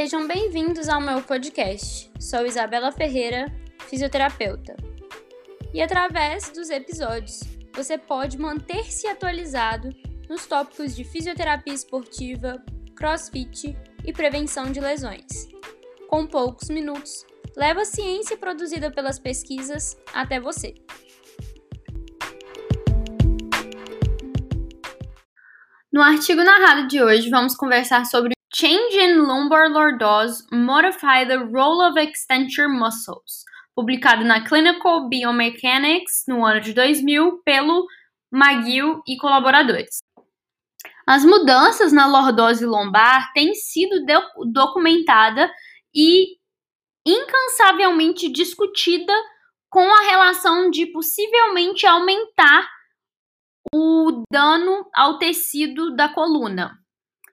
Sejam bem-vindos ao meu podcast. Sou Isabela Ferreira, fisioterapeuta. E através dos episódios, você pode manter-se atualizado nos tópicos de fisioterapia esportiva, crossfit e prevenção de lesões. Com poucos minutos, leva a ciência produzida pelas pesquisas até você. No artigo narrado de hoje, vamos conversar sobre Change in Lumbar Lordose Modify the Role of Extensor Muscles, publicado na Clinical Biomechanics no ano de 2000 pelo McGill e colaboradores. As mudanças na lordose lombar têm sido documentada e incansavelmente discutida com a relação de possivelmente aumentar o dano ao tecido da coluna.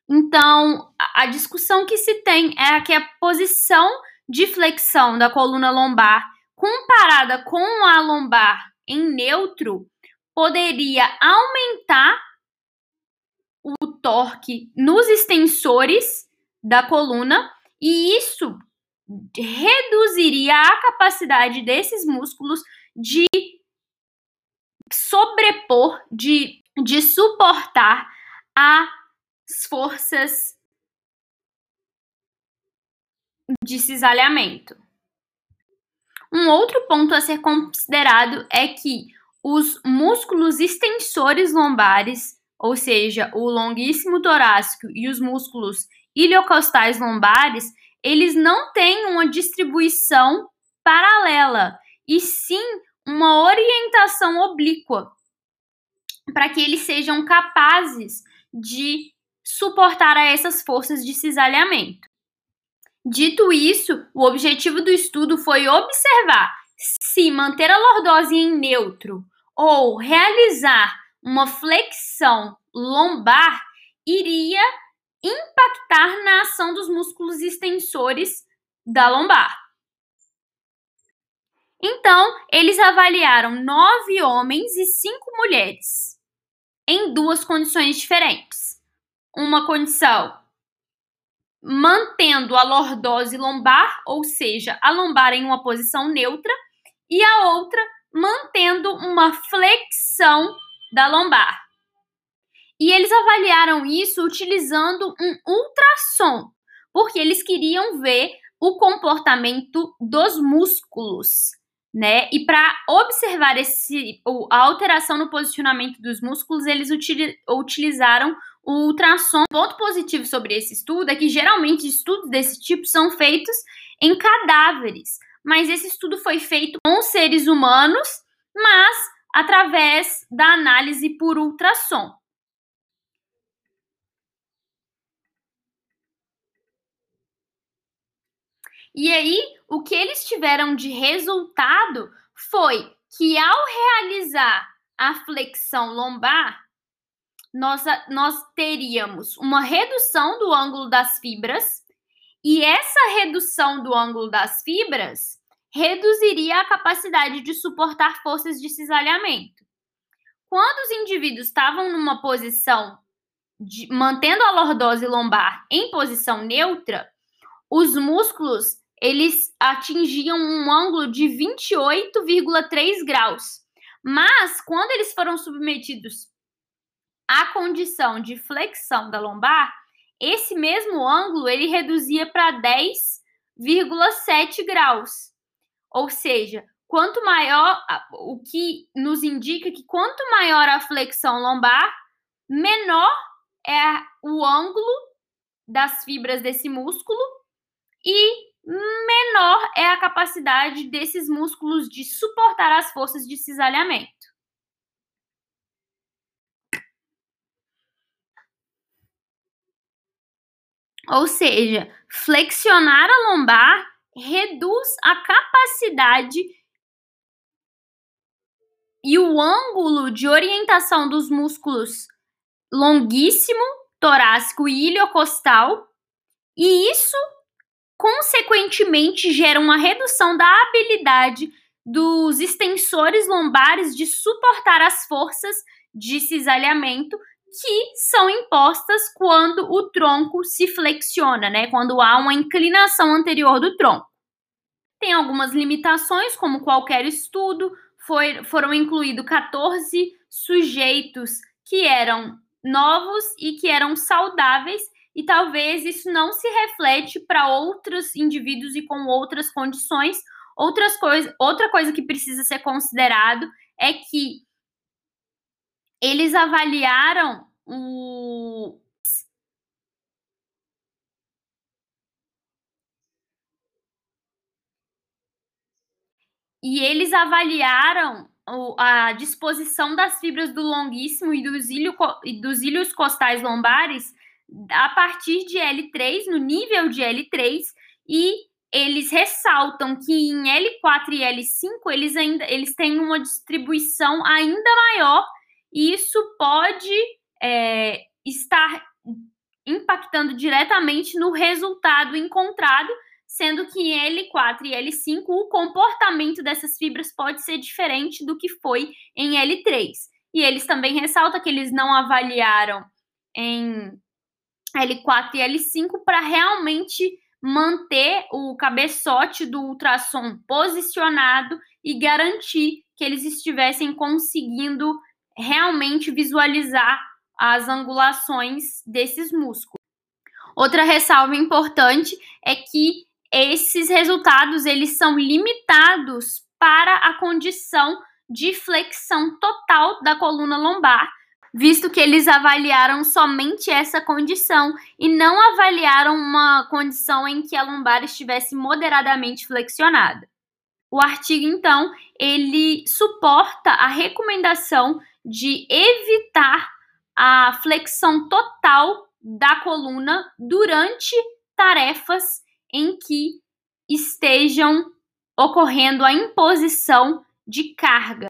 Então, a discussão que se tem é que a posição de flexão da coluna lombar comparada com a lombar em neutro poderia aumentar o torque nos extensores da coluna e isso reduziria a capacidade desses músculos de sobrepor, de, de suportar as forças de cisalhamento. Um outro ponto a ser considerado é que os músculos extensores lombares, ou seja, o longuíssimo torácico e os músculos iliocostais lombares, eles não têm uma distribuição paralela, e sim uma orientação oblíqua, para que eles sejam capazes de suportar a essas forças de cisalhamento. Dito isso, o objetivo do estudo foi observar se manter a lordose em neutro ou realizar uma flexão lombar iria impactar na ação dos músculos extensores da lombar. Então, eles avaliaram nove homens e cinco mulheres em duas condições diferentes. Uma condição mantendo a lordose lombar, ou seja, a lombar em uma posição neutra, e a outra mantendo uma flexão da lombar. E eles avaliaram isso utilizando um ultrassom, porque eles queriam ver o comportamento dos músculos né? E para observar esse, a alteração no posicionamento dos músculos, eles utilizaram o ultrassom. Ponto positivo sobre esse estudo é que geralmente estudos desse tipo são feitos em cadáveres, mas esse estudo foi feito com seres humanos, mas através da análise por ultrassom. E aí, o que eles tiveram de resultado foi que ao realizar a flexão lombar, nós, nós teríamos uma redução do ângulo das fibras, e essa redução do ângulo das fibras reduziria a capacidade de suportar forças de cisalhamento. Quando os indivíduos estavam numa posição de, mantendo a lordose lombar em posição neutra, os músculos eles atingiam um ângulo de 28,3 graus. Mas quando eles foram submetidos à condição de flexão da lombar, esse mesmo ângulo ele reduzia para 10,7 graus. Ou seja, quanto maior o que nos indica que quanto maior a flexão lombar, menor é o ângulo das fibras desse músculo e menor é a capacidade desses músculos de suportar as forças de cisalhamento. Ou seja, flexionar a lombar reduz a capacidade e o ângulo de orientação dos músculos longuíssimo, torácico e iliocostal, e isso consequentemente gera uma redução da habilidade dos extensores lombares de suportar as forças de cisalhamento que são impostas quando o tronco se flexiona, né? Quando há uma inclinação anterior do tronco. Tem algumas limitações, como qualquer estudo, foi, foram incluídos 14 sujeitos que eram novos e que eram saudáveis, e talvez isso não se reflete para outros indivíduos e com outras condições. Outras coisa, outra coisa que precisa ser considerado é que eles avaliaram o, e eles avaliaram a disposição das fibras do longuíssimo e dos, ilho, e dos ilhos costais lombares a partir de L3, no nível de L3, e eles ressaltam que em L4 e L5 eles ainda eles têm uma distribuição ainda maior, e isso pode é, estar impactando diretamente no resultado encontrado, sendo que em L4 e L5 o comportamento dessas fibras pode ser diferente do que foi em L3. E eles também ressaltam que eles não avaliaram em L4 e L5 para realmente manter o cabeçote do ultrassom posicionado e garantir que eles estivessem conseguindo realmente visualizar as angulações desses músculos. Outra ressalva importante é que esses resultados eles são limitados para a condição de flexão total da coluna lombar, visto que eles avaliaram somente essa condição e não avaliaram uma condição em que a lombar estivesse moderadamente flexionada. O artigo então, ele suporta a recomendação de evitar a flexão total da coluna durante tarefas em que estejam ocorrendo a imposição de carga.